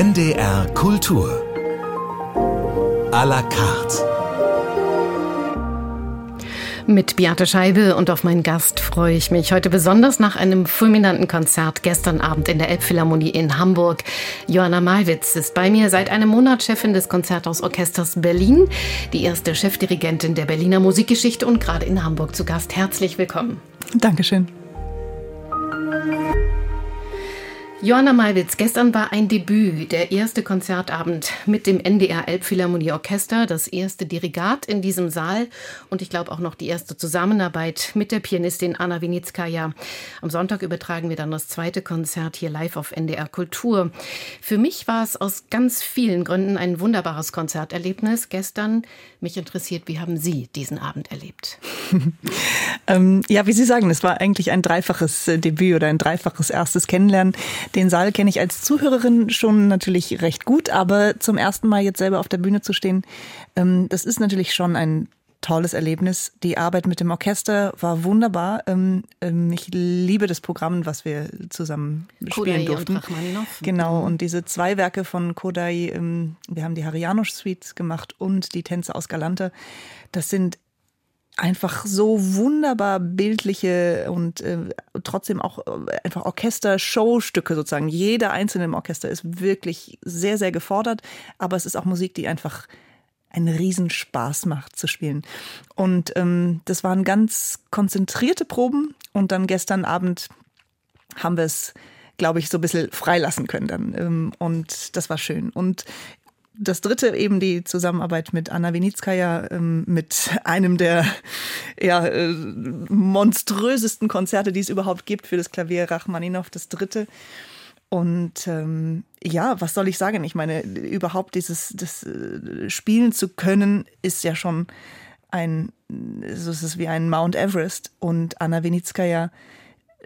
NDR Kultur. A la carte. Mit Beate Scheibe und auf meinen Gast freue ich mich heute besonders nach einem fulminanten Konzert gestern Abend in der Elbphilharmonie in Hamburg. Johanna Malwitz ist bei mir seit einem Monat Chefin des Konzerthausorchesters Berlin, die erste Chefdirigentin der Berliner Musikgeschichte und gerade in Hamburg zu Gast. Herzlich willkommen. Dankeschön. Johanna Malwitz, gestern war ein Debüt, der erste Konzertabend mit dem NDR Elbphilharmonie Orchester, das erste Dirigat in diesem Saal und ich glaube auch noch die erste Zusammenarbeit mit der Pianistin Anna Winitskaya. Am Sonntag übertragen wir dann das zweite Konzert hier live auf NDR Kultur. Für mich war es aus ganz vielen Gründen ein wunderbares Konzerterlebnis gestern. Mich interessiert, wie haben Sie diesen Abend erlebt? ähm, ja, wie Sie sagen, es war eigentlich ein dreifaches äh, Debüt oder ein dreifaches erstes Kennenlernen. Den Saal kenne ich als Zuhörerin schon natürlich recht gut, aber zum ersten Mal jetzt selber auf der Bühne zu stehen, ähm, das ist natürlich schon ein tolles Erlebnis. Die Arbeit mit dem Orchester war wunderbar. Ähm, ähm, ich liebe das Programm, was wir zusammen spielen durften. Und genau, und diese zwei Werke von Kodai, wir haben die Harianusz Suite gemacht und die Tänze aus Galante. Das sind einfach so wunderbar bildliche und äh, trotzdem auch äh, einfach Orchester-Showstücke sozusagen. Jeder einzelne im Orchester ist wirklich sehr, sehr gefordert, aber es ist auch Musik, die einfach einen Riesenspaß macht zu spielen. Und ähm, das waren ganz konzentrierte Proben und dann gestern Abend haben wir es glaube ich, so ein bisschen freilassen können dann. Ähm, und das war schön. Und das dritte eben die Zusammenarbeit mit Anna Winitskaya, ähm, mit einem der ja, äh, monströsesten Konzerte, die es überhaupt gibt für das Klavier Rachmaninow, das dritte. Und ähm, ja, was soll ich sagen? Ich meine, überhaupt dieses das äh, spielen zu können, ist ja schon ein, so ist es wie ein Mount Everest. Und Anna Winitskaya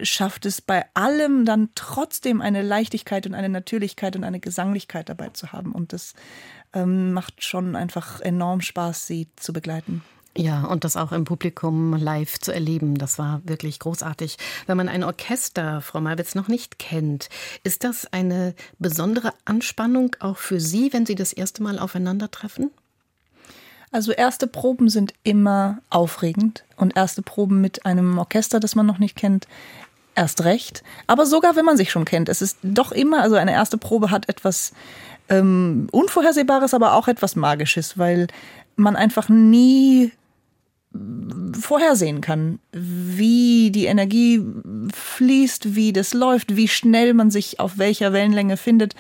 schafft es bei allem dann trotzdem eine Leichtigkeit und eine Natürlichkeit und eine Gesanglichkeit dabei zu haben. Und das ähm, macht schon einfach enorm Spaß, sie zu begleiten. Ja, und das auch im Publikum live zu erleben, das war wirklich großartig. Wenn man ein Orchester, Frau Malwitz, noch nicht kennt, ist das eine besondere Anspannung auch für Sie, wenn Sie das erste Mal aufeinandertreffen? Also erste Proben sind immer aufregend und erste Proben mit einem Orchester, das man noch nicht kennt, erst recht. Aber sogar wenn man sich schon kennt, es ist doch immer, also eine erste Probe hat etwas ähm, Unvorhersehbares, aber auch etwas Magisches, weil man einfach nie vorhersehen kann, wie die Energie fließt, wie das läuft, wie schnell man sich auf welcher Wellenlänge findet.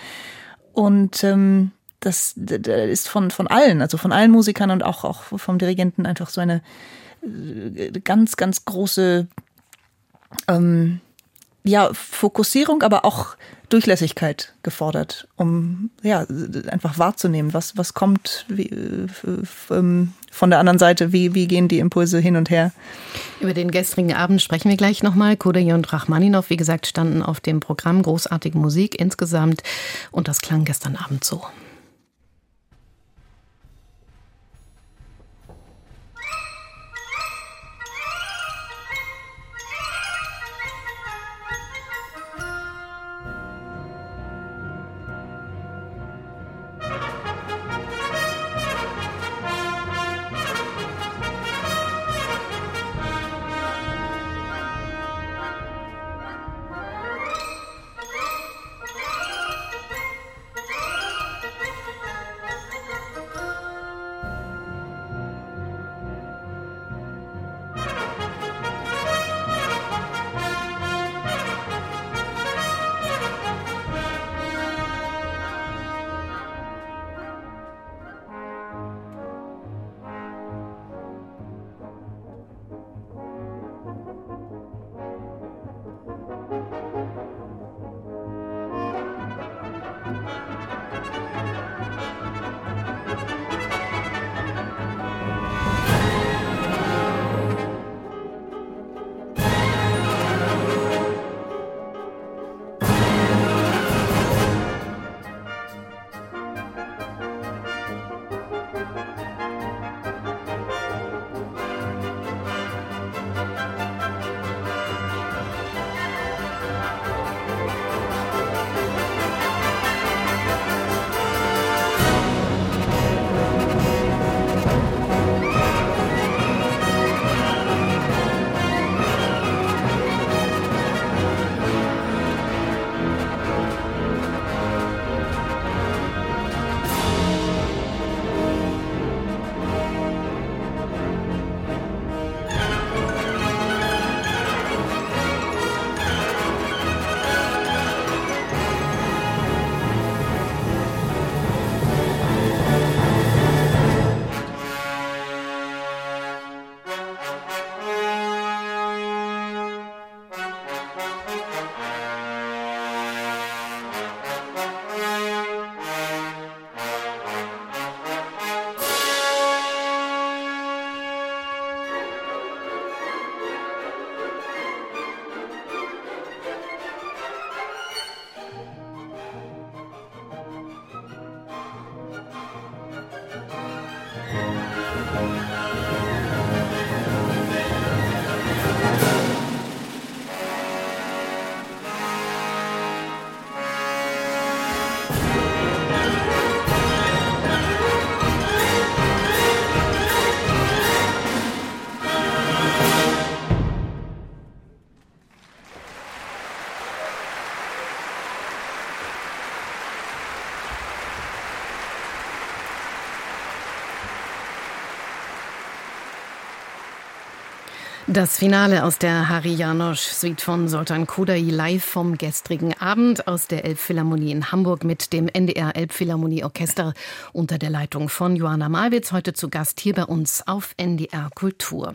Und ähm, das, das ist von, von allen, also von allen Musikern und auch, auch vom Dirigenten einfach so eine äh, ganz, ganz große ähm, ja, Fokussierung, aber auch Durchlässigkeit gefordert, um ja einfach wahrzunehmen, was, was kommt wie, ähm, von der anderen Seite, wie, wie gehen die Impulse hin und her. Über den gestrigen Abend sprechen wir gleich nochmal. Kodayi und Rachmaninov, wie gesagt, standen auf dem Programm großartige Musik insgesamt und das klang gestern Abend so. Das Finale aus der Harry Janosch Suite von Sultan Kodai live vom gestrigen Abend aus der Elbphilharmonie in Hamburg mit dem NDR Elbphilharmonie Orchester unter der Leitung von Johanna Malwitz heute zu Gast hier bei uns auf NDR Kultur.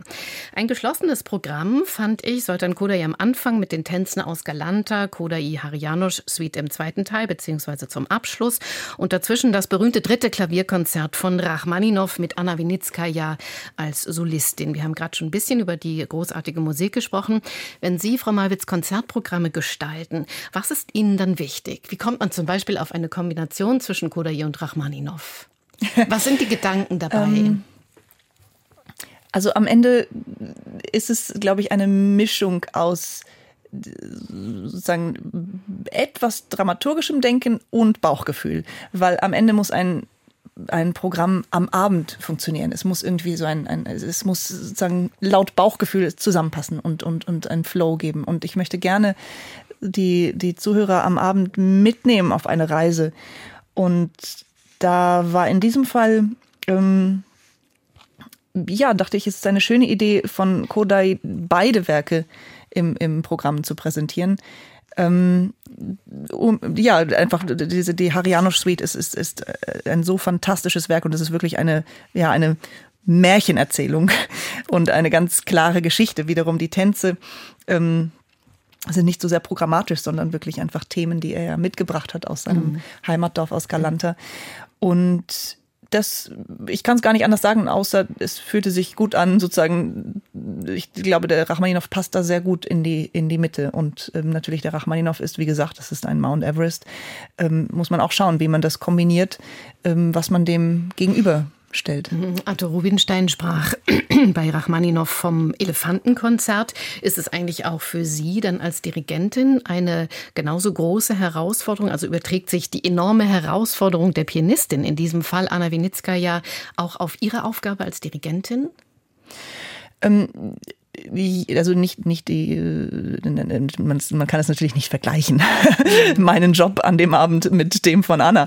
Ein geschlossenes Programm fand ich Sultan Kodai am Anfang mit den Tänzen aus Galanta, Kodai Harry Janosch Suite im zweiten Teil beziehungsweise zum Abschluss und dazwischen das berühmte dritte Klavierkonzert von Rachmaninow mit Anna Winitskaya als Solistin. Wir haben gerade schon ein bisschen über die großartige Musik gesprochen. Wenn Sie, Frau Malwitz, Konzertprogramme gestalten, was ist Ihnen dann wichtig? Wie kommt man zum Beispiel auf eine Kombination zwischen Kodayi und Rachmaninow? Was sind die Gedanken dabei? ähm, also am Ende ist es, glaube ich, eine Mischung aus sozusagen etwas dramaturgischem Denken und Bauchgefühl, weil am Ende muss ein ein Programm am Abend funktionieren. Es muss irgendwie so ein, ein es muss sozusagen laut Bauchgefühl zusammenpassen und, und, und einen Flow geben. Und ich möchte gerne die, die Zuhörer am Abend mitnehmen auf eine Reise. Und da war in diesem Fall, ähm, ja, dachte ich, es ist eine schöne Idee von Kodai, beide Werke im, im Programm zu präsentieren ähm, um, ja, einfach diese die Hariano Suite ist, ist, ist äh, ein so fantastisches Werk und es ist wirklich eine, ja, eine Märchenerzählung und eine ganz klare Geschichte. Wiederum die Tänze ähm, sind nicht so sehr programmatisch, sondern wirklich einfach Themen, die er ja mitgebracht hat aus seinem mhm. Heimatdorf aus Galanta. Und das, ich kann es gar nicht anders sagen, außer es fühlte sich gut an, sozusagen. Ich glaube, der Rachmaninov passt da sehr gut in die, in die Mitte. Und ähm, natürlich der Rachmaninov ist, wie gesagt, das ist ein Mount Everest. Ähm, muss man auch schauen, wie man das kombiniert, ähm, was man dem gegenüber stellt. Mhm. Arthur Rubinstein sprach bei Rachmaninow vom Elefantenkonzert. Ist es eigentlich auch für Sie dann als Dirigentin eine genauso große Herausforderung? Also überträgt sich die enorme Herausforderung der Pianistin, in diesem Fall Anna Winitska, auch auf Ihre Aufgabe als Dirigentin? Ähm, also nicht, nicht die, man, man kann es natürlich nicht vergleichen, meinen Job an dem Abend mit dem von Anna.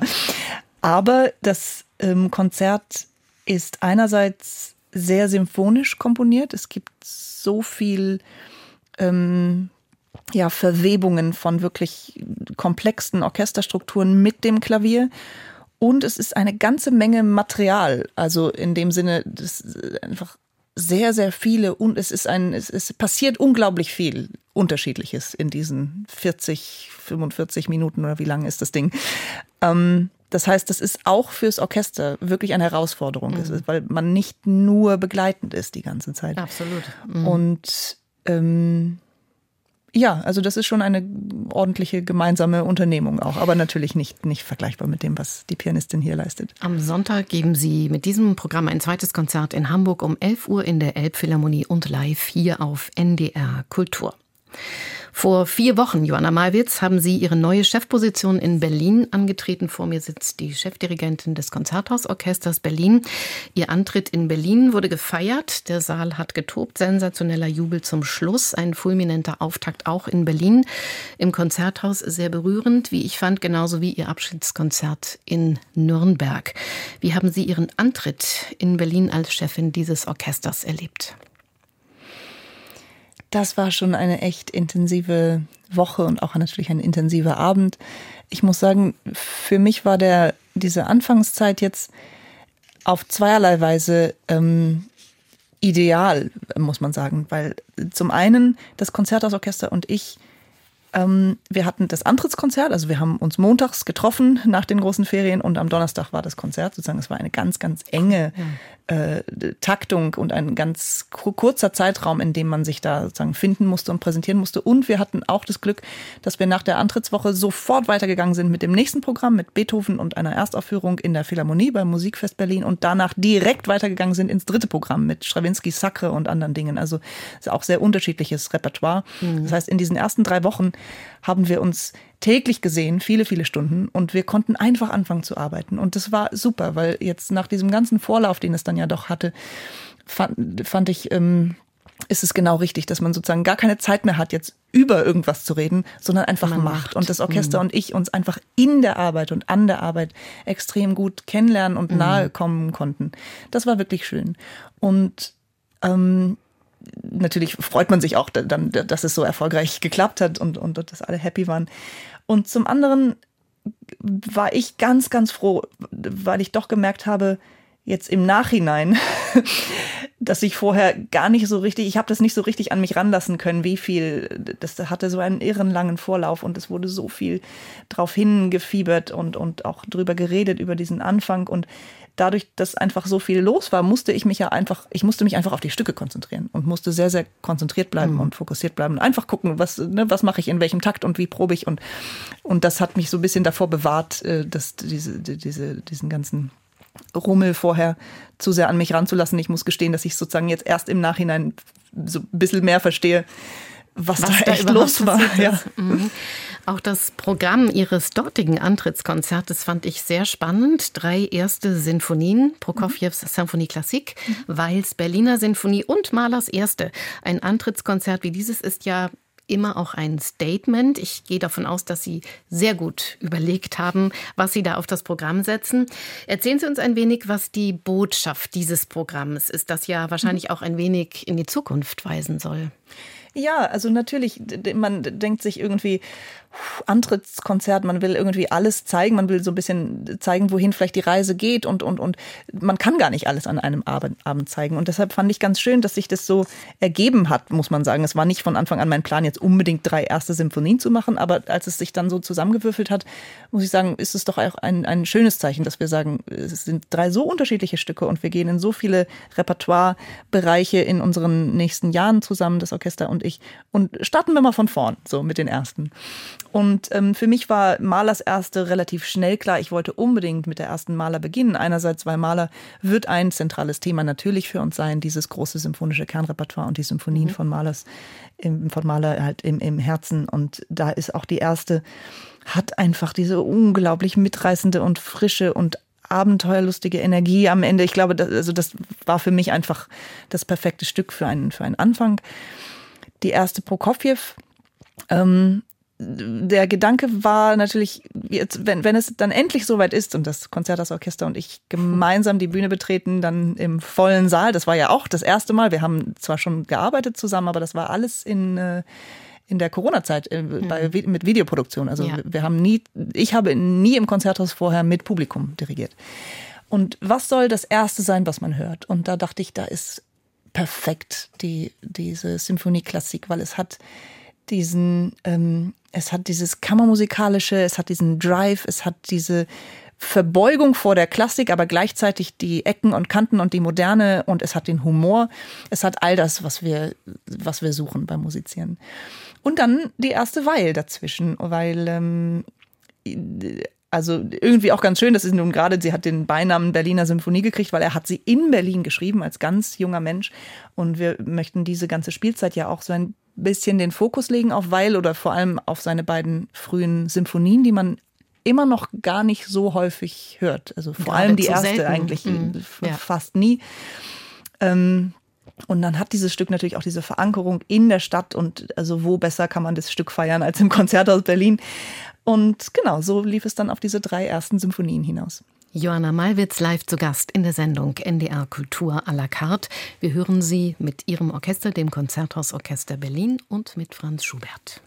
Aber das ähm, Konzert ist einerseits sehr symphonisch komponiert. Es gibt so viel ähm, ja, Verwebungen von wirklich komplexen Orchesterstrukturen mit dem Klavier. Und es ist eine ganze Menge Material. Also in dem Sinne, das einfach sehr, sehr viele und es ist ein, es, es passiert unglaublich viel Unterschiedliches in diesen 40, 45 Minuten oder wie lang ist das Ding. Ähm, das heißt, das ist auch fürs Orchester wirklich eine Herausforderung, mhm. ist, weil man nicht nur begleitend ist die ganze Zeit. Absolut. Mhm. Und ähm, ja, also das ist schon eine ordentliche gemeinsame Unternehmung auch, aber natürlich nicht, nicht vergleichbar mit dem, was die Pianistin hier leistet. Am Sonntag geben Sie mit diesem Programm ein zweites Konzert in Hamburg um 11 Uhr in der Elbphilharmonie und live hier auf NDR Kultur. Vor vier Wochen, Joanna Malwitz, haben Sie Ihre neue Chefposition in Berlin angetreten. Vor mir sitzt die Chefdirigentin des Konzerthausorchesters Berlin. Ihr Antritt in Berlin wurde gefeiert. Der Saal hat getobt. Sensationeller Jubel zum Schluss. Ein fulminanter Auftakt auch in Berlin. Im Konzerthaus sehr berührend, wie ich fand, genauso wie Ihr Abschiedskonzert in Nürnberg. Wie haben Sie Ihren Antritt in Berlin als Chefin dieses Orchesters erlebt? Das war schon eine echt intensive Woche und auch natürlich ein intensiver Abend. Ich muss sagen, für mich war der diese Anfangszeit jetzt auf zweierlei Weise ähm, ideal, muss man sagen, weil zum einen das Konzerthausorchester und ich ähm, wir hatten das Antrittskonzert, also wir haben uns montags getroffen nach den großen Ferien und am Donnerstag war das Konzert. Sozusagen, es war eine ganz, ganz enge äh, Taktung und ein ganz kurzer Zeitraum, in dem man sich da sozusagen finden musste und präsentieren musste. Und wir hatten auch das Glück, dass wir nach der Antrittswoche sofort weitergegangen sind mit dem nächsten Programm, mit Beethoven und einer Erstaufführung in der Philharmonie beim Musikfest Berlin und danach direkt weitergegangen sind ins dritte Programm mit Stravinsky, Sacre und anderen Dingen. Also ist auch sehr unterschiedliches Repertoire. Mhm. Das heißt, in diesen ersten drei Wochen haben wir uns täglich gesehen, viele, viele Stunden und wir konnten einfach anfangen zu arbeiten. Und das war super, weil jetzt nach diesem ganzen Vorlauf, den es dann ja doch hatte, fand, fand ich, ähm, ist es genau richtig, dass man sozusagen gar keine Zeit mehr hat, jetzt über irgendwas zu reden, sondern einfach macht. macht. Und das Orchester mhm. und ich uns einfach in der Arbeit und an der Arbeit extrem gut kennenlernen und mhm. nahe kommen konnten. Das war wirklich schön. Und ähm, natürlich freut man sich auch dann, dass es so erfolgreich geklappt hat und, und dass alle happy waren. Und zum anderen war ich ganz, ganz froh, weil ich doch gemerkt habe, jetzt im Nachhinein, dass ich vorher gar nicht so richtig, ich habe das nicht so richtig an mich ranlassen können, wie viel, das hatte so einen irren langen Vorlauf und es wurde so viel drauf hingefiebert und, und auch drüber geredet, über diesen Anfang und dadurch, dass einfach so viel los war, musste ich mich ja einfach, ich musste mich einfach auf die Stücke konzentrieren und musste sehr, sehr konzentriert bleiben mhm. und fokussiert bleiben und einfach gucken, was, ne, was mache ich in welchem Takt und wie probe ich und, und das hat mich so ein bisschen davor bewahrt, äh, dass diese, diese, diesen ganzen Rummel vorher zu sehr an mich ranzulassen. Ich muss gestehen, dass ich sozusagen jetzt erst im Nachhinein so ein bisschen mehr verstehe, was, was da, da echt los war. Ja. Mhm. Auch das Programm Ihres dortigen Antrittskonzertes fand ich sehr spannend. Drei erste Sinfonien, Prokofjews mhm. Symphonie Klassik, mhm. Weils Berliner Sinfonie und Mahlers Erste. Ein Antrittskonzert wie dieses ist ja immer auch ein Statement. Ich gehe davon aus, dass Sie sehr gut überlegt haben, was Sie da auf das Programm setzen. Erzählen Sie uns ein wenig, was die Botschaft dieses Programms ist, das ja wahrscheinlich auch ein wenig in die Zukunft weisen soll. Ja, also natürlich, man denkt sich irgendwie, Antrittskonzert, man will irgendwie alles zeigen, man will so ein bisschen zeigen, wohin vielleicht die Reise geht und, und, und man kann gar nicht alles an einem Abend, zeigen. Und deshalb fand ich ganz schön, dass sich das so ergeben hat, muss man sagen. Es war nicht von Anfang an mein Plan, jetzt unbedingt drei erste Symphonien zu machen, aber als es sich dann so zusammengewürfelt hat, muss ich sagen, ist es doch auch ein, ein schönes Zeichen, dass wir sagen, es sind drei so unterschiedliche Stücke und wir gehen in so viele Repertoirebereiche in unseren nächsten Jahren zusammen, das Orchester und ich. Und starten wir mal von vorn, so mit den ersten. Und ähm, für mich war Malers erste relativ schnell klar. Ich wollte unbedingt mit der ersten Maler beginnen. Einerseits, weil Maler wird ein zentrales Thema natürlich für uns sein, dieses große symphonische Kernrepertoire und die Symphonien mhm. von Malers, im, von Maler halt im, im Herzen. Und da ist auch die erste, hat einfach diese unglaublich mitreißende und frische und abenteuerlustige Energie am Ende. Ich glaube, das, also das war für mich einfach das perfekte Stück für einen, für einen Anfang. Die erste Prokofjew, ähm, der Gedanke war natürlich, jetzt, wenn, wenn es dann endlich soweit ist und das Konzerthausorchester und ich gemeinsam die Bühne betreten, dann im vollen Saal, das war ja auch das erste Mal, wir haben zwar schon gearbeitet zusammen, aber das war alles in, äh, in der Corona-Zeit äh, mhm. mit Videoproduktion. Also ja. wir haben nie, ich habe nie im Konzerthaus vorher mit Publikum dirigiert. Und was soll das Erste sein, was man hört? Und da dachte ich, da ist perfekt die, diese Symphonie-Klassik, weil es hat diesen, ähm, es hat dieses Kammermusikalische, es hat diesen Drive, es hat diese Verbeugung vor der Klassik, aber gleichzeitig die Ecken und Kanten und die Moderne und es hat den Humor. Es hat all das, was wir, was wir suchen beim Musizieren. Und dann die erste Weil dazwischen, weil ähm, also irgendwie auch ganz schön, das ist nun gerade, sie hat den Beinamen Berliner Symphonie gekriegt, weil er hat sie in Berlin geschrieben als ganz junger Mensch. Und wir möchten diese ganze Spielzeit ja auch so ein bisschen den Fokus legen auf Weil oder vor allem auf seine beiden frühen Symphonien, die man immer noch gar nicht so häufig hört. Also vor Gerade allem die erste selten. eigentlich mhm. ja. fast nie. Ähm, und dann hat dieses Stück natürlich auch diese Verankerung in der Stadt und also wo besser kann man das Stück feiern als im Konzerthaus Berlin. Und genau, so lief es dann auf diese drei ersten Symphonien hinaus. Johanna Malwitz live zu Gast in der Sendung NDR Kultur à la carte. Wir hören sie mit ihrem Orchester, dem Konzerthausorchester Berlin und mit Franz Schubert.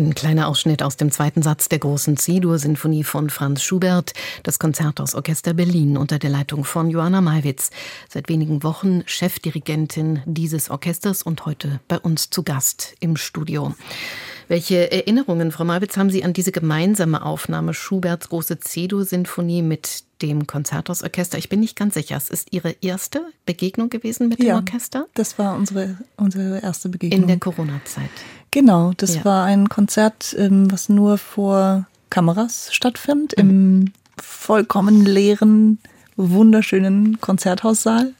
Ein kleiner Ausschnitt aus dem zweiten Satz der großen C-Dur-Sinfonie von Franz Schubert, das Konzerthausorchester Berlin unter der Leitung von Johanna Malwitz. Seit wenigen Wochen Chefdirigentin dieses Orchesters und heute bei uns zu Gast im Studio. Welche Erinnerungen, Frau Malwitz, haben Sie an diese gemeinsame Aufnahme Schuberts große C-Dur-Sinfonie mit dem Konzerthausorchester? Ich bin nicht ganz sicher. Es ist Ihre erste Begegnung gewesen mit ja, dem Orchester? Das war unsere, unsere erste Begegnung. In der Corona-Zeit. Genau, das ja. war ein Konzert, ähm, was nur vor Kameras stattfand, mhm. im vollkommen leeren, wunderschönen Konzerthaussaal.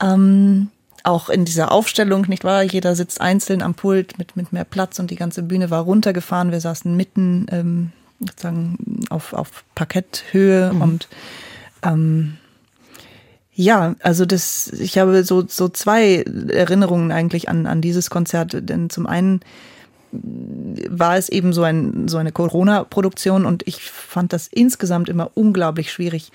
Ähm, auch in dieser Aufstellung, nicht wahr? Jeder sitzt einzeln am Pult mit, mit mehr Platz und die ganze Bühne war runtergefahren. Wir saßen mitten ähm, sozusagen auf, auf Parketthöhe mhm. und ähm, ja, also das, ich habe so, so zwei Erinnerungen eigentlich an, an dieses Konzert, denn zum einen war es eben so, ein, so eine Corona-Produktion und ich fand das insgesamt immer unglaublich schwierig,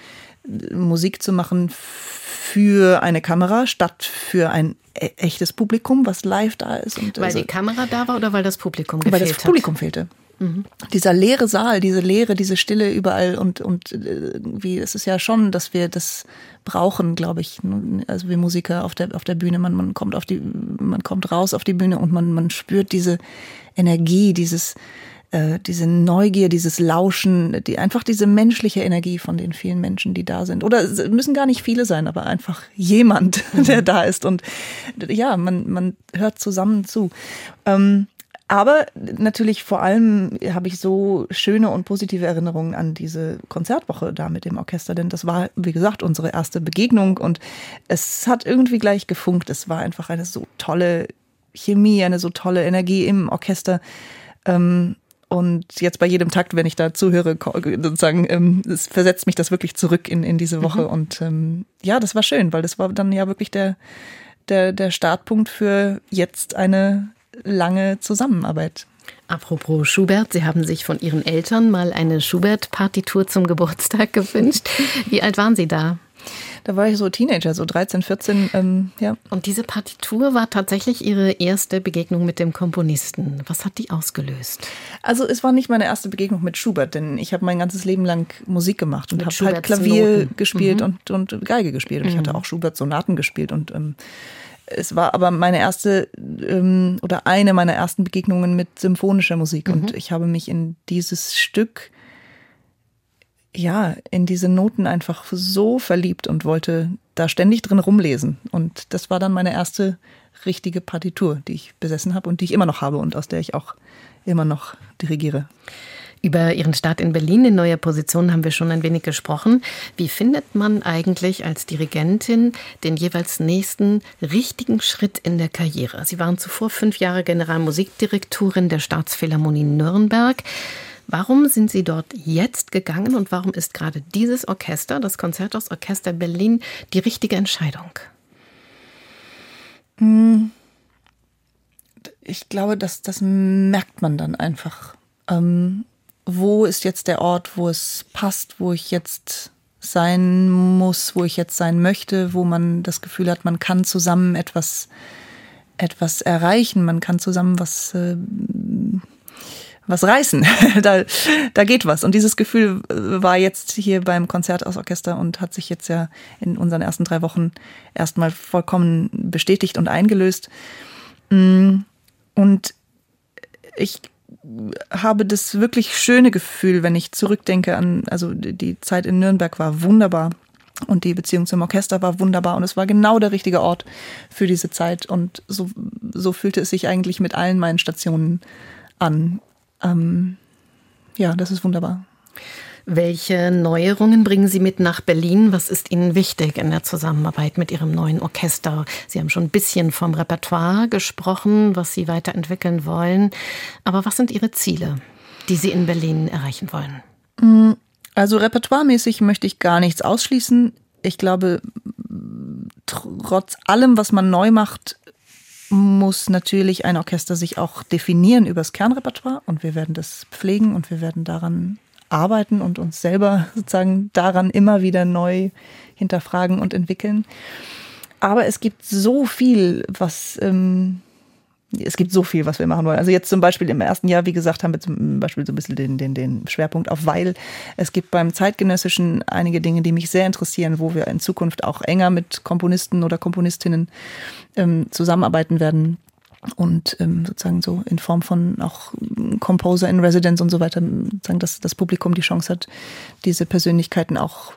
Musik zu machen für eine Kamera statt für ein e-, echtes Publikum, was live da ist. Weil also, die Kamera da war oder weil das Publikum gefehlt hat? Weil das Publikum fehlte. Mhm. Dieser leere Saal, diese Leere, diese Stille überall und, und äh, wie es ist ja schon, dass wir das brauchen, glaube ich. Also wie Musiker auf der, auf der Bühne, man, man kommt auf die, man kommt raus auf die Bühne und man, man spürt diese Energie, dieses, äh, diese Neugier, dieses Lauschen, die, einfach diese menschliche Energie von den vielen Menschen, die da sind. Oder es müssen gar nicht viele sein, aber einfach jemand, mhm. der da ist. Und ja, man, man hört zusammen zu. Ähm, aber natürlich vor allem habe ich so schöne und positive Erinnerungen an diese Konzertwoche da mit dem Orchester, denn das war, wie gesagt, unsere erste Begegnung und es hat irgendwie gleich gefunkt. Es war einfach eine so tolle Chemie, eine so tolle Energie im Orchester. Ähm, und jetzt bei jedem Takt, wenn ich da zuhöre, sozusagen, ähm, es versetzt mich das wirklich zurück in, in diese Woche. Mhm. Und ähm, ja, das war schön, weil das war dann ja wirklich der, der, der Startpunkt für jetzt eine lange Zusammenarbeit. Apropos Schubert, Sie haben sich von Ihren Eltern mal eine Schubert-Partitur zum Geburtstag gewünscht. Wie alt waren Sie da? Da war ich so Teenager, so 13, 14, ähm, ja. Und diese Partitur war tatsächlich Ihre erste Begegnung mit dem Komponisten. Was hat die ausgelöst? Also es war nicht meine erste Begegnung mit Schubert, denn ich habe mein ganzes Leben lang Musik gemacht und habe halt Klavier Noten. gespielt mhm. und, und Geige gespielt. Und mhm. ich hatte auch Schubert-Sonaten gespielt und ähm, es war aber meine erste ähm, oder eine meiner ersten Begegnungen mit symphonischer Musik mhm. und ich habe mich in dieses Stück ja, in diese Noten einfach so verliebt und wollte da ständig drin rumlesen. Und das war dann meine erste richtige Partitur, die ich besessen habe und die ich immer noch habe und aus der ich auch immer noch dirigiere. Über Ihren Start in Berlin in neuer Position haben wir schon ein wenig gesprochen. Wie findet man eigentlich als Dirigentin den jeweils nächsten richtigen Schritt in der Karriere? Sie waren zuvor fünf Jahre Generalmusikdirektorin der Staatsphilharmonie Nürnberg. Warum sind Sie dort jetzt gegangen und warum ist gerade dieses Orchester, das Konzerthausorchester Berlin, die richtige Entscheidung? Hm. Ich glaube, dass das merkt man dann einfach. Ähm, wo ist jetzt der Ort, wo es passt, wo ich jetzt sein muss, wo ich jetzt sein möchte, wo man das Gefühl hat, man kann zusammen etwas, etwas erreichen, man kann zusammen was, äh, was reißen. da, da geht was. Und dieses Gefühl äh, war jetzt hier beim Konzerthausorchester und hat sich jetzt ja in unseren ersten drei Wochen erstmal vollkommen bestätigt und eingelöst. Mm, und ich habe das wirklich schöne Gefühl, wenn ich zurückdenke an, also die Zeit in Nürnberg war wunderbar und die Beziehung zum Orchester war wunderbar und es war genau der richtige Ort für diese Zeit und so, so fühlte es sich eigentlich mit allen meinen Stationen an. Ähm, ja, das ist wunderbar. Welche Neuerungen bringen Sie mit nach Berlin? Was ist Ihnen wichtig in der Zusammenarbeit mit Ihrem neuen Orchester? Sie haben schon ein bisschen vom Repertoire gesprochen, was Sie weiterentwickeln wollen. Aber was sind Ihre Ziele, die Sie in Berlin erreichen wollen? Also repertoiremäßig möchte ich gar nichts ausschließen. Ich glaube, trotz allem, was man neu macht, muss natürlich ein Orchester sich auch definieren über das Kernrepertoire und wir werden das pflegen und wir werden daran arbeiten und uns selber sozusagen daran immer wieder neu hinterfragen und entwickeln. Aber es gibt so viel, was, ähm, es gibt so viel, was wir machen wollen. Also jetzt zum Beispiel im ersten Jahr, wie gesagt, haben wir zum Beispiel so ein bisschen den, den, den Schwerpunkt auf Weil. Es gibt beim Zeitgenössischen einige Dinge, die mich sehr interessieren, wo wir in Zukunft auch enger mit Komponisten oder Komponistinnen ähm, zusammenarbeiten werden und ähm, sozusagen so in Form von auch Composer in Residence und so weiter, sozusagen, dass das Publikum die Chance hat, diese Persönlichkeiten auch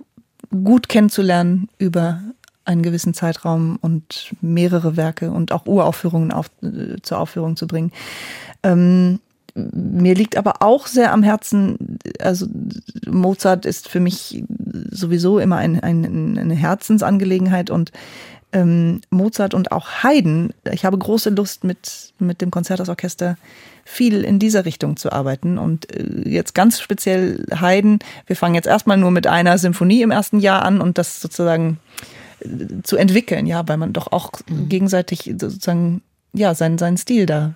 gut kennenzulernen über einen gewissen Zeitraum und mehrere Werke und auch Uraufführungen auf, äh, zur Aufführung zu bringen. Ähm, mir liegt aber auch sehr am Herzen, also Mozart ist für mich sowieso immer ein, ein, eine Herzensangelegenheit und ähm, Mozart und auch Haydn. Ich habe große Lust mit, mit dem Konzerthausorchester viel in dieser Richtung zu arbeiten. Und äh, jetzt ganz speziell Haydn. Wir fangen jetzt erstmal nur mit einer Symphonie im ersten Jahr an und das sozusagen zu entwickeln, ja, weil man doch auch mhm. gegenseitig sozusagen ja seinen seinen Stil da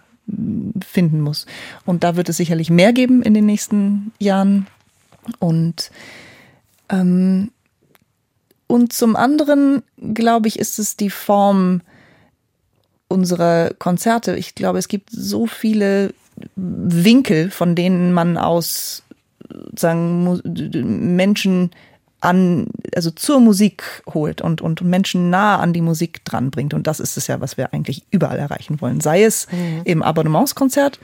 finden muss. Und da wird es sicherlich mehr geben in den nächsten Jahren. Und ähm, und zum anderen glaube ich, ist es die Form unserer Konzerte. Ich glaube, es gibt so viele Winkel, von denen man aus sagen Menschen an, also zur Musik holt und, und Menschen nah an die Musik dranbringt. Und das ist es ja, was wir eigentlich überall erreichen wollen. Sei es mhm. im Abonnementskonzert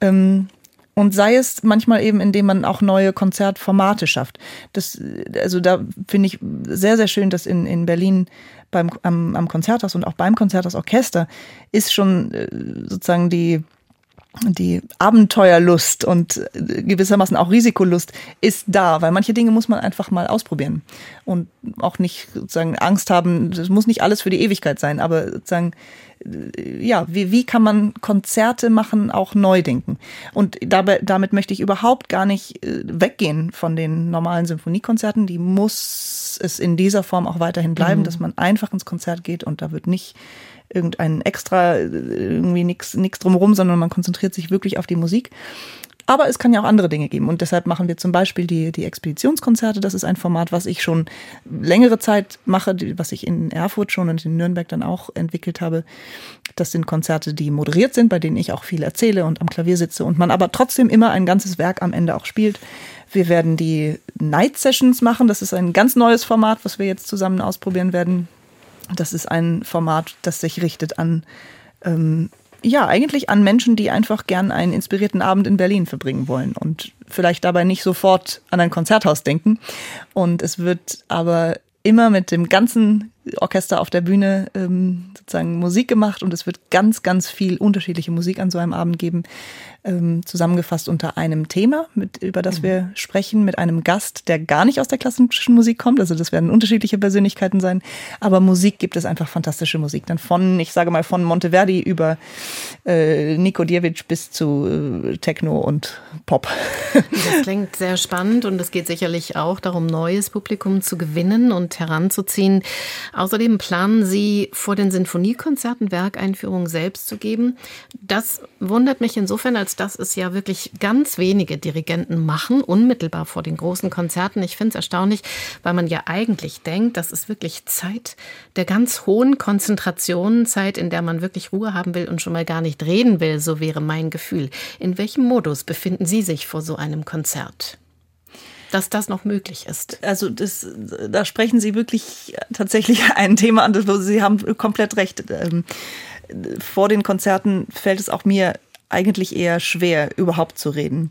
ähm, und sei es manchmal eben, indem man auch neue Konzertformate schafft. Das, also da finde ich sehr, sehr schön, dass in, in Berlin beim, am, am Konzerthaus und auch beim Konzerthaus Orchester ist schon äh, sozusagen die die Abenteuerlust und äh, gewissermaßen auch Risikolust ist da, weil manche Dinge muss man einfach mal ausprobieren und auch nicht sozusagen Angst haben, das muss nicht alles für die Ewigkeit sein, aber sozusagen ja, wie, wie kann man Konzerte machen, auch neu denken? Und dabei, damit möchte ich überhaupt gar nicht äh, weggehen von den normalen Symphoniekonzerten. Die muss es in dieser Form auch weiterhin bleiben, mhm. dass man einfach ins Konzert geht und da wird nicht irgendein extra, irgendwie nichts nix drumherum, sondern man konzentriert sich wirklich auf die Musik. Aber es kann ja auch andere Dinge geben. Und deshalb machen wir zum Beispiel die, die Expeditionskonzerte. Das ist ein Format, was ich schon längere Zeit mache, was ich in Erfurt schon und in Nürnberg dann auch entwickelt habe. Das sind Konzerte, die moderiert sind, bei denen ich auch viel erzähle und am Klavier sitze und man aber trotzdem immer ein ganzes Werk am Ende auch spielt. Wir werden die Night Sessions machen. Das ist ein ganz neues Format, was wir jetzt zusammen ausprobieren werden. Das ist ein Format, das sich richtet an, ähm, ja, eigentlich an Menschen, die einfach gern einen inspirierten Abend in Berlin verbringen wollen und vielleicht dabei nicht sofort an ein Konzerthaus denken. Und es wird aber immer mit dem ganzen Orchester auf der Bühne ähm, sozusagen Musik gemacht und es wird ganz, ganz viel unterschiedliche Musik an so einem Abend geben, ähm, zusammengefasst unter einem Thema, mit, über das mhm. wir sprechen, mit einem Gast, der gar nicht aus der klassischen Musik kommt. Also das werden unterschiedliche Persönlichkeiten sein. Aber Musik gibt es einfach fantastische Musik. Dann von, ich sage mal, von Monteverdi über äh, Niko Djevic bis zu äh, Techno und Pop. Das klingt sehr spannend und es geht sicherlich auch darum, neues Publikum zu gewinnen und heranzuziehen. Außerdem planen Sie vor den Sinfoniekonzerten Werkeinführungen selbst zu geben. Das wundert mich insofern, als dass es ja wirklich ganz wenige Dirigenten machen, unmittelbar vor den großen Konzerten. Ich finde es erstaunlich, weil man ja eigentlich denkt, das ist wirklich Zeit der ganz hohen Konzentration, Zeit, in der man wirklich Ruhe haben will und schon mal gar nicht reden will, so wäre mein Gefühl. In welchem Modus befinden Sie sich vor so einem Konzert? dass das noch möglich ist. Also das, da sprechen Sie wirklich tatsächlich ein Thema an, wo Sie haben komplett recht. Ähm, vor den Konzerten fällt es auch mir eigentlich eher schwer, überhaupt zu reden.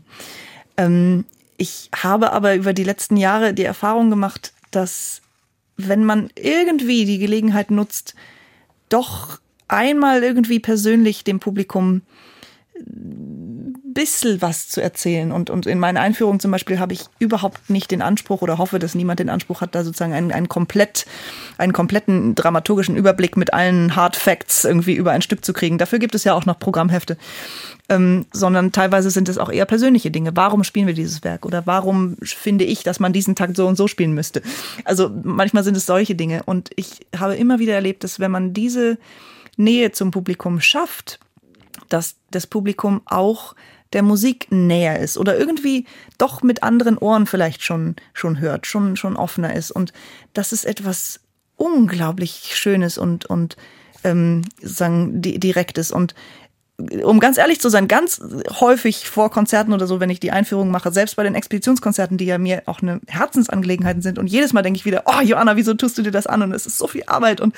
Ähm, ich habe aber über die letzten Jahre die Erfahrung gemacht, dass wenn man irgendwie die Gelegenheit nutzt, doch einmal irgendwie persönlich dem Publikum bisschen was zu erzählen. Und, und in meiner Einführung zum Beispiel habe ich überhaupt nicht den Anspruch oder hoffe, dass niemand den Anspruch hat, da sozusagen einen, einen, komplett, einen kompletten dramaturgischen Überblick mit allen Hard Facts irgendwie über ein Stück zu kriegen. Dafür gibt es ja auch noch Programmhefte. Ähm, sondern teilweise sind es auch eher persönliche Dinge. Warum spielen wir dieses Werk? Oder warum finde ich, dass man diesen Takt so und so spielen müsste? Also manchmal sind es solche Dinge. Und ich habe immer wieder erlebt, dass wenn man diese Nähe zum Publikum schafft, dass das Publikum auch der Musik näher ist oder irgendwie doch mit anderen Ohren vielleicht schon, schon hört, schon, schon offener ist. Und das ist etwas unglaublich Schönes und, und ähm, sagen, Direktes. Und um ganz ehrlich zu sein, ganz häufig vor Konzerten oder so, wenn ich die Einführung mache, selbst bei den Expeditionskonzerten, die ja mir auch eine Herzensangelegenheit sind. Und jedes Mal denke ich wieder, oh Joanna, wieso tust du dir das an? Und es ist so viel Arbeit und,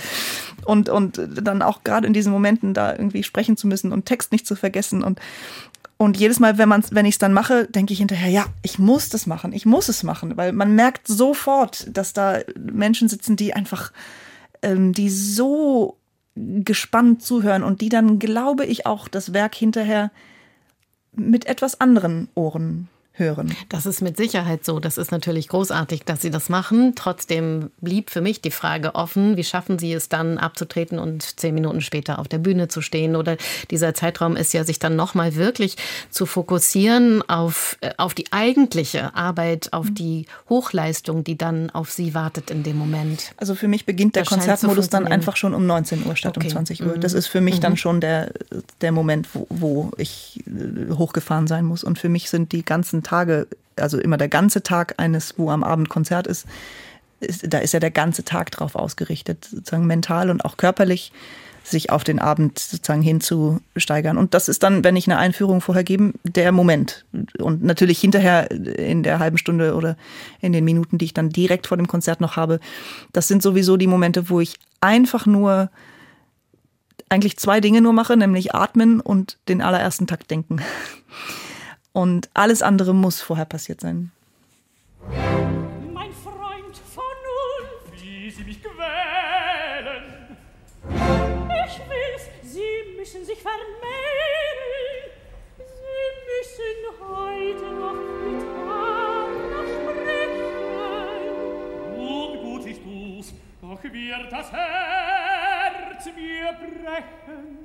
und, und dann auch gerade in diesen Momenten da irgendwie sprechen zu müssen und Text nicht zu vergessen. Und, und jedes Mal, wenn, man, wenn ich es dann mache, denke ich hinterher, ja, ich muss das machen, ich muss es machen, weil man merkt sofort, dass da Menschen sitzen, die einfach, ähm, die so gespannt zuhören und die dann, glaube ich, auch das Werk hinterher mit etwas anderen Ohren hören. Das ist mit Sicherheit so. Das ist natürlich großartig, dass Sie das machen. Trotzdem blieb für mich die Frage offen, wie schaffen Sie es dann abzutreten und zehn Minuten später auf der Bühne zu stehen? Oder dieser Zeitraum ist ja, sich dann nochmal wirklich zu fokussieren auf, äh, auf die eigentliche Arbeit, auf mhm. die Hochleistung, die dann auf Sie wartet in dem Moment. Also für mich beginnt der das Konzertmodus dann einfach schon um 19 Uhr statt okay. um 20 Uhr. Das mhm. ist für mich mhm. dann schon der, der Moment, wo, wo ich äh, hochgefahren sein muss. Und für mich sind die ganzen Tage, also immer der ganze Tag eines, wo am Abend Konzert ist, ist da ist ja der ganze Tag drauf ausgerichtet, sozusagen mental und auch körperlich sich auf den Abend sozusagen hinzusteigern. Und das ist dann, wenn ich eine Einführung vorher gebe, der Moment. Und natürlich hinterher in der halben Stunde oder in den Minuten, die ich dann direkt vor dem Konzert noch habe, das sind sowieso die Momente, wo ich einfach nur eigentlich zwei Dinge nur mache, nämlich atmen und den allerersten Takt denken. Und alles andere muss vorher passiert sein. Mein Freund von nun, wie Sie mich quälen. Ich will's, Sie müssen sich vermählen. Sie müssen heute noch mit Anna sprechen. Nun gut, ich tu's, doch wird das Herz mir brechen.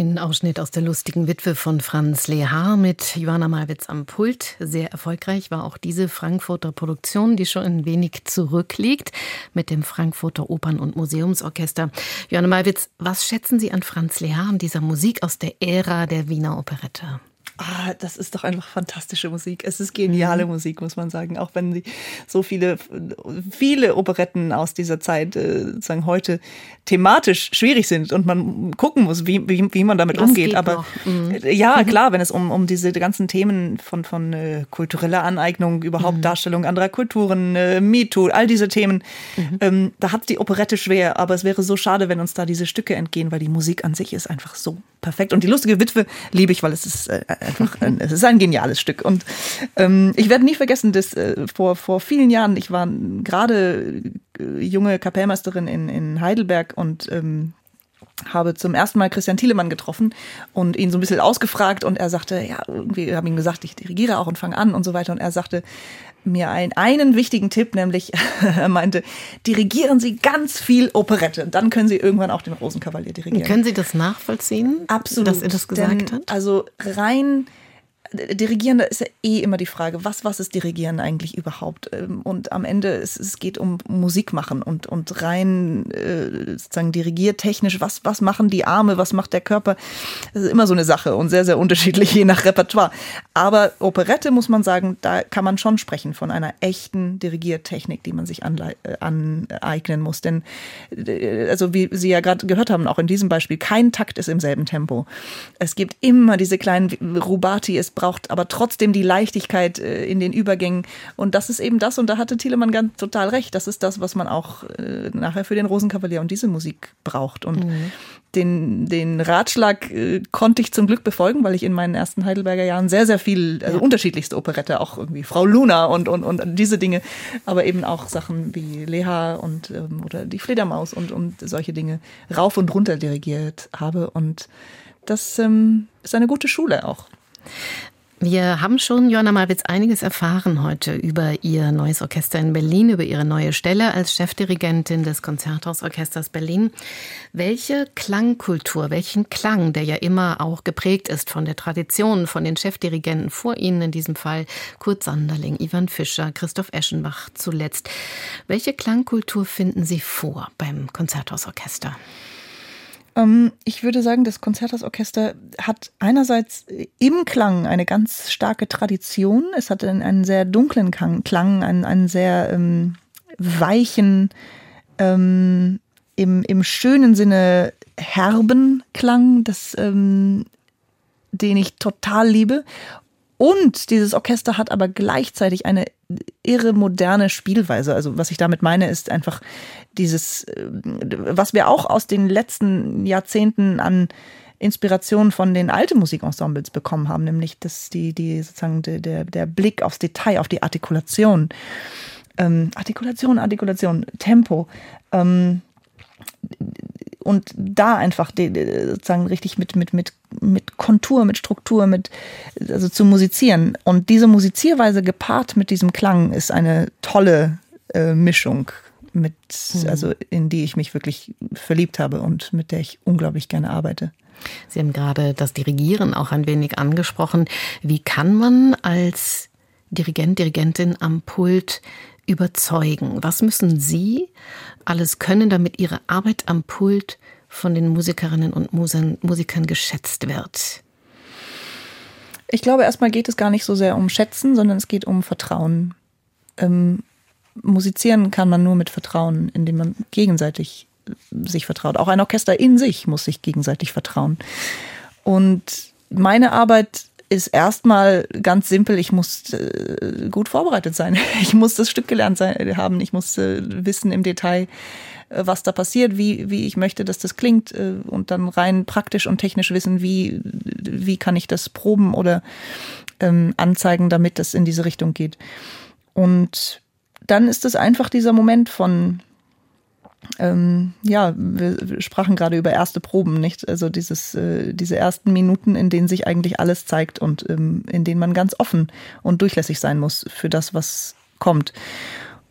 Ein Ausschnitt aus der lustigen Witwe von Franz Lehar mit Johanna Malwitz am Pult. Sehr erfolgreich war auch diese Frankfurter Produktion, die schon ein wenig zurückliegt, mit dem Frankfurter Opern- und Museumsorchester. Johanna Malwitz, was schätzen Sie an Franz Lehar und dieser Musik aus der Ära der Wiener Operette? Ah, das ist doch einfach fantastische Musik. Es ist geniale mhm. Musik, muss man sagen. Auch wenn sie so viele, viele Operetten aus dieser Zeit äh, sozusagen heute thematisch schwierig sind und man gucken muss, wie, wie, wie man damit das umgeht. Aber mhm. ja, klar, wenn es um, um diese ganzen Themen von, von äh, kultureller Aneignung, überhaupt mhm. Darstellung anderer Kulturen, äh, MeToo, all diese Themen, mhm. ähm, da hat die Operette schwer. Aber es wäre so schade, wenn uns da diese Stücke entgehen, weil die Musik an sich ist einfach so perfekt. Und die lustige Witwe liebe ich, weil es ist äh, einfach, ein, es ist ein geniales Stück. Und ähm, ich werde nie vergessen, dass äh, vor, vor vielen Jahren, ich war gerade äh, junge Kapellmeisterin in, in Heidelberg und ähm, habe zum ersten Mal Christian Thielemann getroffen und ihn so ein bisschen ausgefragt und er sagte, ja, irgendwie habe ihm gesagt, ich dirigiere auch und fange an und so weiter und er sagte mir ein, einen wichtigen Tipp, nämlich er meinte, dirigieren Sie ganz viel Operette, dann können Sie irgendwann auch den Rosenkavalier dirigieren. Können Sie das nachvollziehen? Absolut. Dass er das gesagt denn, hat? Also rein Dirigieren, da ist ja eh immer die Frage, was, was ist Dirigieren eigentlich überhaupt? Ähm, und am Ende, es, es geht um Musik machen und, und rein äh, sozusagen dirigiertechnisch, was, was machen die Arme, was macht der Körper? Das ist immer so eine Sache und sehr, sehr unterschiedlich, je nach Repertoire. Aber Operette muss man sagen, da kann man schon sprechen von einer echten Dirigiertechnik, die man sich äh, aneignen muss. Denn, äh, also wie Sie ja gerade gehört haben, auch in diesem Beispiel, kein Takt ist im selben Tempo. Es gibt immer diese kleinen Rubati, es braucht aber trotzdem die Leichtigkeit äh, in den Übergängen. Und das ist eben das, und da hatte Thielemann ganz total recht, das ist das, was man auch äh, nachher für den Rosenkavalier und diese Musik braucht. Und mhm. den, den Ratschlag äh, konnte ich zum Glück befolgen, weil ich in meinen ersten Heidelberger Jahren sehr, sehr viel, also ja. unterschiedlichste Operette, auch irgendwie Frau Luna und, und, und diese Dinge, aber eben auch Sachen wie Leha und ähm, oder die Fledermaus und, und solche Dinge rauf und runter dirigiert habe. Und das ähm, ist eine gute Schule auch. Wir haben schon, Johanna Malwitz, einiges erfahren heute über Ihr neues Orchester in Berlin, über Ihre neue Stelle als Chefdirigentin des Konzerthausorchesters Berlin. Welche Klangkultur, welchen Klang, der ja immer auch geprägt ist von der Tradition, von den Chefdirigenten vor Ihnen, in diesem Fall Kurt Sanderling, Ivan Fischer, Christoph Eschenbach zuletzt. Welche Klangkultur finden Sie vor beim Konzerthausorchester? Ähm, ich würde sagen, das Konzerthausorchester hat einerseits im Klang eine ganz starke Tradition. Es hat einen, einen sehr dunklen Klang, einen, einen sehr ähm, weichen, ähm, im, im schönen Sinne herben Klang, das, ähm, den ich total liebe. Und dieses Orchester hat aber gleichzeitig eine irre moderne Spielweise. Also was ich damit meine, ist einfach dieses, äh, was wir auch aus den letzten Jahrzehnten an Inspiration von den alten Musikensembles bekommen haben, nämlich das, die, die sozusagen der, der Blick aufs Detail, auf die Artikulation. Ähm, Artikulation, Artikulation, Tempo. Ähm, und da einfach die, sozusagen richtig mit, mit, mit, mit Kontur, mit Struktur, mit, also zu musizieren. Und diese Musizierweise gepaart mit diesem Klang ist eine tolle äh, Mischung, mit, mhm. also in die ich mich wirklich verliebt habe und mit der ich unglaublich gerne arbeite. Sie haben gerade das Dirigieren auch ein wenig angesprochen. Wie kann man als Dirigent, Dirigentin am Pult überzeugen? Was müssen Sie alles können, damit Ihre Arbeit am Pult von den Musikerinnen und Musikern geschätzt wird? Ich glaube, erstmal geht es gar nicht so sehr um Schätzen, sondern es geht um Vertrauen. Ähm, musizieren kann man nur mit Vertrauen, indem man gegenseitig sich vertraut. Auch ein Orchester in sich muss sich gegenseitig vertrauen. Und meine Arbeit ist erstmal ganz simpel, ich muss äh, gut vorbereitet sein. Ich muss das Stück gelernt sein, haben, ich muss äh, wissen im Detail, äh, was da passiert, wie, wie ich möchte, dass das klingt äh, und dann rein praktisch und technisch wissen, wie, wie kann ich das proben oder ähm, anzeigen, damit das in diese Richtung geht. Und dann ist es einfach dieser Moment von ähm, ja, wir sprachen gerade über erste Proben, nicht? Also dieses, äh, diese ersten Minuten, in denen sich eigentlich alles zeigt und ähm, in denen man ganz offen und durchlässig sein muss für das, was kommt.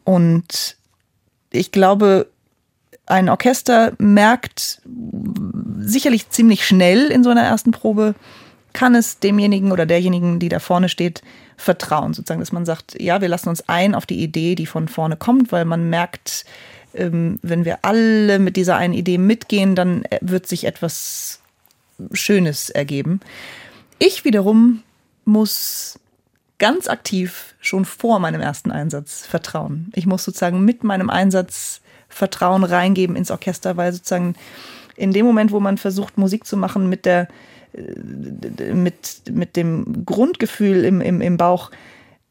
Und ich glaube, ein Orchester merkt, sicherlich ziemlich schnell in so einer ersten Probe kann es demjenigen oder derjenigen, die da vorne steht, vertrauen. Sozusagen, dass man sagt, ja, wir lassen uns ein auf die Idee, die von vorne kommt, weil man merkt, ähm, wenn wir alle mit dieser einen Idee mitgehen, dann wird sich etwas Schönes ergeben. Ich wiederum muss ganz aktiv schon vor meinem ersten Einsatz vertrauen. Ich muss sozusagen mit meinem Einsatz Vertrauen reingeben ins Orchester, weil sozusagen in dem Moment, wo man versucht, Musik zu machen mit der äh, mit, mit dem Grundgefühl im, im, im Bauch,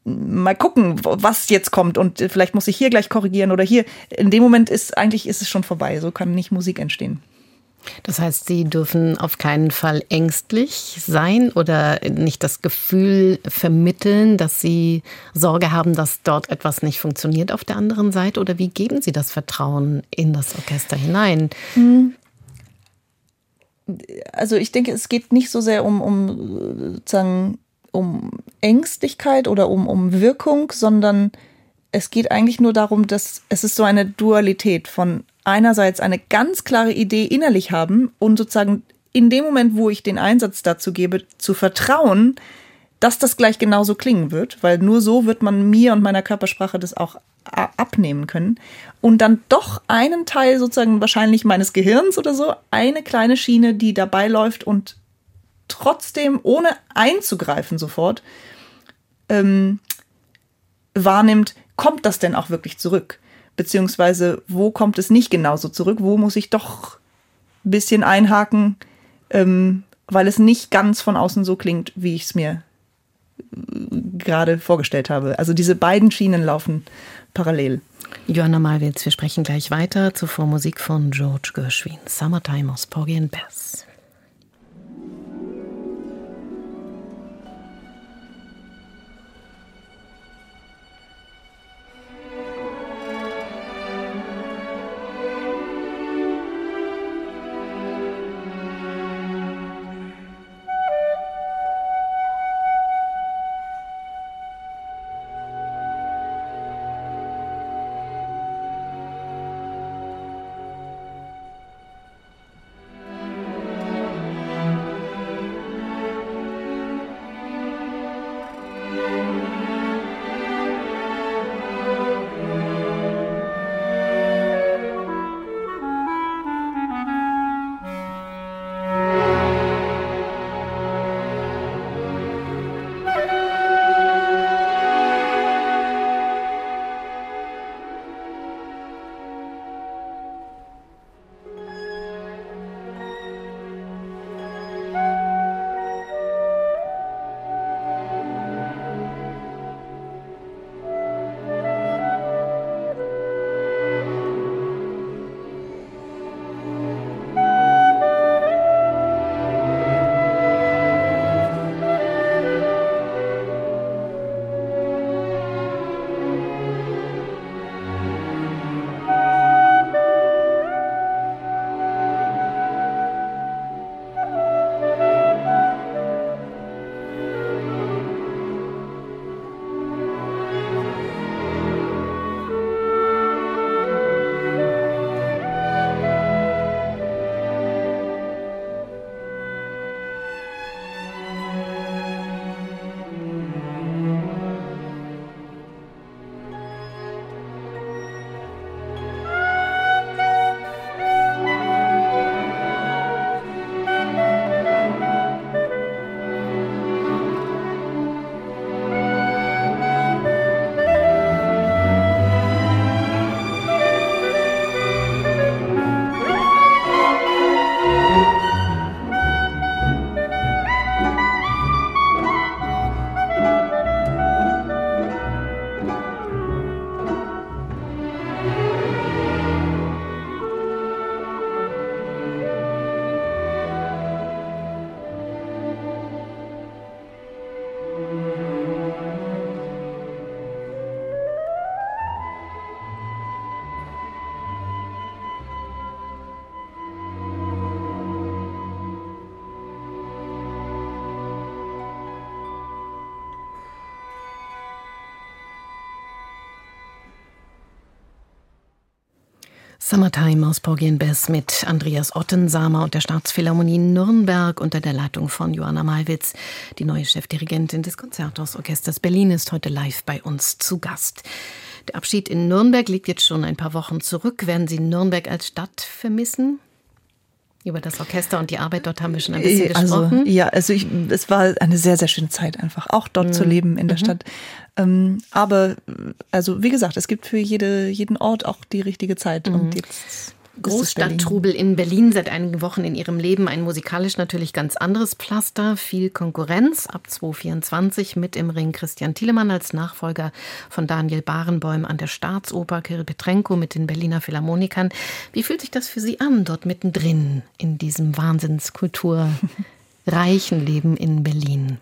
mal gucken, was jetzt kommt und vielleicht muss ich hier gleich korrigieren oder hier. In dem Moment ist eigentlich ist es schon vorbei. So kann nicht Musik entstehen. Das heißt, Sie dürfen auf keinen Fall ängstlich sein oder nicht das Gefühl vermitteln, dass Sie Sorge haben, dass dort etwas nicht funktioniert auf der anderen Seite? Oder wie geben Sie das Vertrauen in das Orchester hinein? Hm. Also ich denke, es geht nicht so sehr um, um sozusagen um Ängstlichkeit oder um, um Wirkung, sondern es geht eigentlich nur darum, dass es ist so eine Dualität von einerseits eine ganz klare Idee innerlich haben und sozusagen in dem Moment, wo ich den Einsatz dazu gebe, zu vertrauen, dass das gleich genauso klingen wird, weil nur so wird man mir und meiner Körpersprache das auch abnehmen können. Und dann doch einen Teil sozusagen wahrscheinlich meines Gehirns oder so, eine kleine Schiene, die dabei läuft und trotzdem, ohne einzugreifen sofort, ähm, wahrnimmt, kommt das denn auch wirklich zurück? Beziehungsweise, wo kommt es nicht genauso zurück? Wo muss ich doch ein bisschen einhaken, ähm, weil es nicht ganz von außen so klingt, wie ich es mir äh, gerade vorgestellt habe. Also diese beiden Schienen laufen parallel. Johanna Malwitz, wir sprechen gleich weiter. Zuvor Musik von George Gershwin. Summertime aus Porgy and Bess. Summertime aus Porgy Bess mit Andreas Ottensamer und der Staatsphilharmonie Nürnberg unter der Leitung von Johanna Malwitz. Die neue Chefdirigentin des Konzerthausorchesters Berlin ist heute live bei uns zu Gast. Der Abschied in Nürnberg liegt jetzt schon ein paar Wochen zurück. Werden Sie Nürnberg als Stadt vermissen? Über das Orchester und die Arbeit dort haben wir schon ein bisschen also, gesprochen. Ja, also ich, es war eine sehr, sehr schöne Zeit einfach, auch dort mhm. zu leben in der mhm. Stadt. Ähm, aber, also wie gesagt, es gibt für jede, jeden Ort auch die richtige Zeit. Mhm. Und jetzt Großstadttrubel in Berlin seit einigen Wochen in ihrem Leben ein musikalisch natürlich ganz anderes Pflaster, viel Konkurrenz. Ab 2024 mit im Ring Christian Thielemann als Nachfolger von Daniel Barenbäum an der Staatsoper, Kirill Petrenko mit den Berliner Philharmonikern. Wie fühlt sich das für Sie an, dort mittendrin in diesem wahnsinnskulturreichen Leben in Berlin?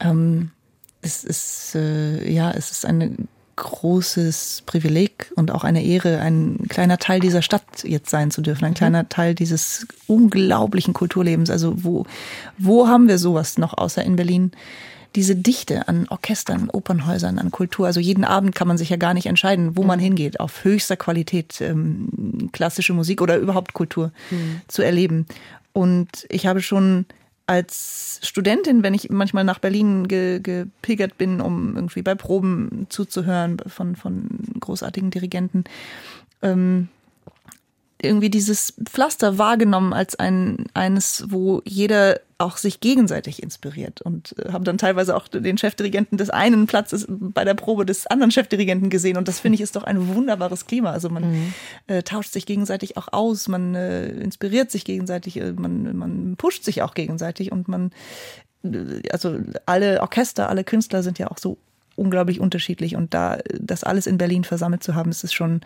Ähm, es ist äh, ja, es ist eine großes Privileg und auch eine Ehre, ein kleiner Teil dieser Stadt jetzt sein zu dürfen, ein mhm. kleiner Teil dieses unglaublichen Kulturlebens. Also wo, wo haben wir sowas noch außer in Berlin? Diese Dichte an Orchestern, Opernhäusern, an Kultur. Also jeden Abend kann man sich ja gar nicht entscheiden, wo man mhm. hingeht, auf höchster Qualität ähm, klassische Musik oder überhaupt Kultur mhm. zu erleben. Und ich habe schon als Studentin, wenn ich manchmal nach Berlin ge, gepilgert bin, um irgendwie bei Proben zuzuhören von, von großartigen Dirigenten, ähm, irgendwie dieses Pflaster wahrgenommen als ein eines, wo jeder auch sich gegenseitig inspiriert und äh, habe dann teilweise auch den Chefdirigenten des einen Platzes bei der Probe des anderen Chefdirigenten gesehen und das finde ich ist doch ein wunderbares Klima. Also man mhm. äh, tauscht sich gegenseitig auch aus, man äh, inspiriert sich gegenseitig, äh, man man pusht sich auch gegenseitig und man äh, also alle Orchester, alle Künstler sind ja auch so unglaublich unterschiedlich und da das alles in Berlin versammelt zu haben, ist es schon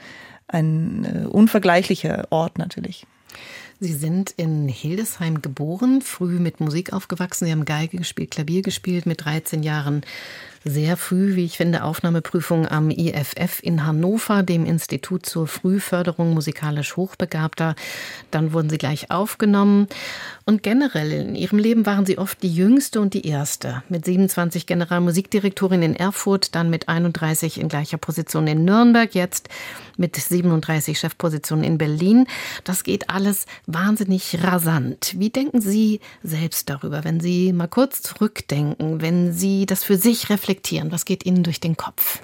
ein unvergleichlicher Ort natürlich. Sie sind in Hildesheim geboren, früh mit Musik aufgewachsen. Sie haben Geige gespielt, Klavier gespielt, mit 13 Jahren sehr früh, wie ich finde, Aufnahmeprüfung am IFF in Hannover, dem Institut zur Frühförderung musikalisch Hochbegabter. Dann wurden sie gleich aufgenommen. Und generell in ihrem Leben waren sie oft die jüngste und die erste. Mit 27 Generalmusikdirektorin in Erfurt, dann mit 31 in gleicher Position in Nürnberg, jetzt mit 37 Chefpositionen in Berlin. Das geht alles wahnsinnig rasant. Wie denken Sie selbst darüber, wenn Sie mal kurz zurückdenken, wenn Sie das für sich reflektieren? Reflektieren? Was geht Ihnen durch den Kopf?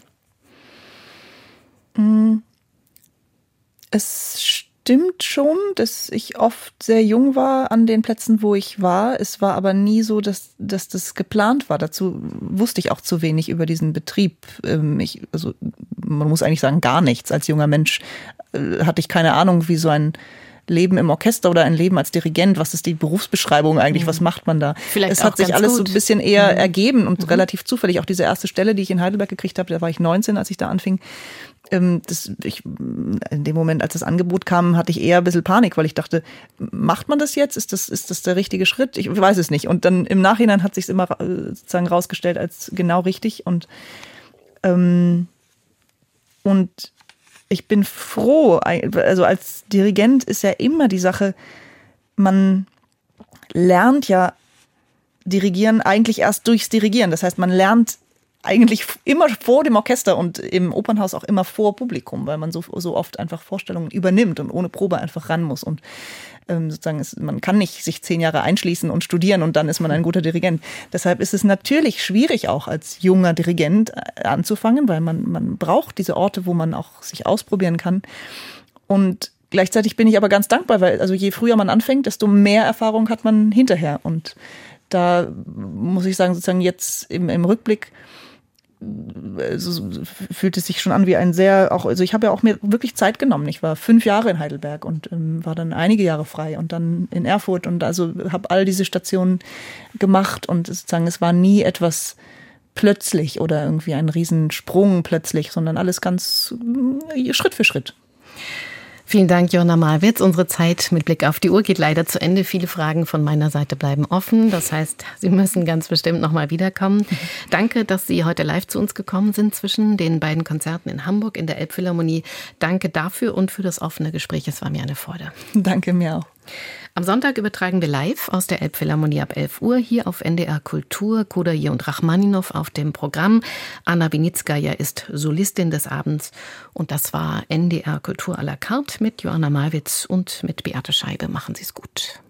Es stimmt schon, dass ich oft sehr jung war an den Plätzen, wo ich war. Es war aber nie so, dass, dass das geplant war. Dazu wusste ich auch zu wenig über diesen Betrieb. Ähm, ich, also man muss eigentlich sagen, gar nichts. Als junger Mensch äh, hatte ich keine Ahnung, wie so ein Leben im Orchester oder ein Leben als Dirigent? Was ist die Berufsbeschreibung eigentlich? Mhm. Was macht man da? Vielleicht es hat sich alles gut. so ein bisschen eher mhm. ergeben und mhm. relativ zufällig. Auch diese erste Stelle, die ich in Heidelberg gekriegt habe, da war ich 19, als ich da anfing. Ähm, das, ich, in dem Moment, als das Angebot kam, hatte ich eher ein bisschen Panik, weil ich dachte, macht man das jetzt? Ist das, ist das der richtige Schritt? Ich weiß es nicht. Und dann im Nachhinein hat sich immer äh, sozusagen rausgestellt als genau richtig und ähm, und ich bin froh, also als Dirigent ist ja immer die Sache, man lernt ja dirigieren eigentlich erst durchs Dirigieren. Das heißt, man lernt eigentlich immer vor dem Orchester und im Opernhaus auch immer vor Publikum, weil man so, so oft einfach Vorstellungen übernimmt und ohne Probe einfach ran muss. Und ähm, sozusagen, ist, man kann nicht sich zehn Jahre einschließen und studieren und dann ist man ein guter Dirigent. Deshalb ist es natürlich schwierig, auch als junger Dirigent äh, anzufangen, weil man, man braucht diese Orte, wo man auch sich ausprobieren kann. Und gleichzeitig bin ich aber ganz dankbar, weil also je früher man anfängt, desto mehr Erfahrung hat man hinterher. Und da muss ich sagen, sozusagen jetzt im, im Rückblick, also fühlt es sich schon an wie ein sehr, auch, also ich habe ja auch mir wirklich Zeit genommen. Ich war fünf Jahre in Heidelberg und ähm, war dann einige Jahre frei und dann in Erfurt und also habe all diese Stationen gemacht und sozusagen es war nie etwas plötzlich oder irgendwie ein Riesensprung plötzlich, sondern alles ganz äh, Schritt für Schritt. Vielen Dank, Jonna Malwitz. Unsere Zeit mit Blick auf die Uhr geht leider zu Ende. Viele Fragen von meiner Seite bleiben offen. Das heißt, Sie müssen ganz bestimmt nochmal wiederkommen. Danke, dass Sie heute live zu uns gekommen sind zwischen den beiden Konzerten in Hamburg in der Elbphilharmonie. Danke dafür und für das offene Gespräch. Es war mir eine Freude. Danke mir auch. Am Sonntag übertragen wir live aus der Elbphilharmonie ab 11 Uhr hier auf NDR Kultur. Kodaje und Rachmaninow auf dem Programm. Anna Winitskaya ist Solistin des Abends. Und das war NDR Kultur à la carte mit Joanna Malwitz und mit Beate Scheibe. Machen Sie es gut.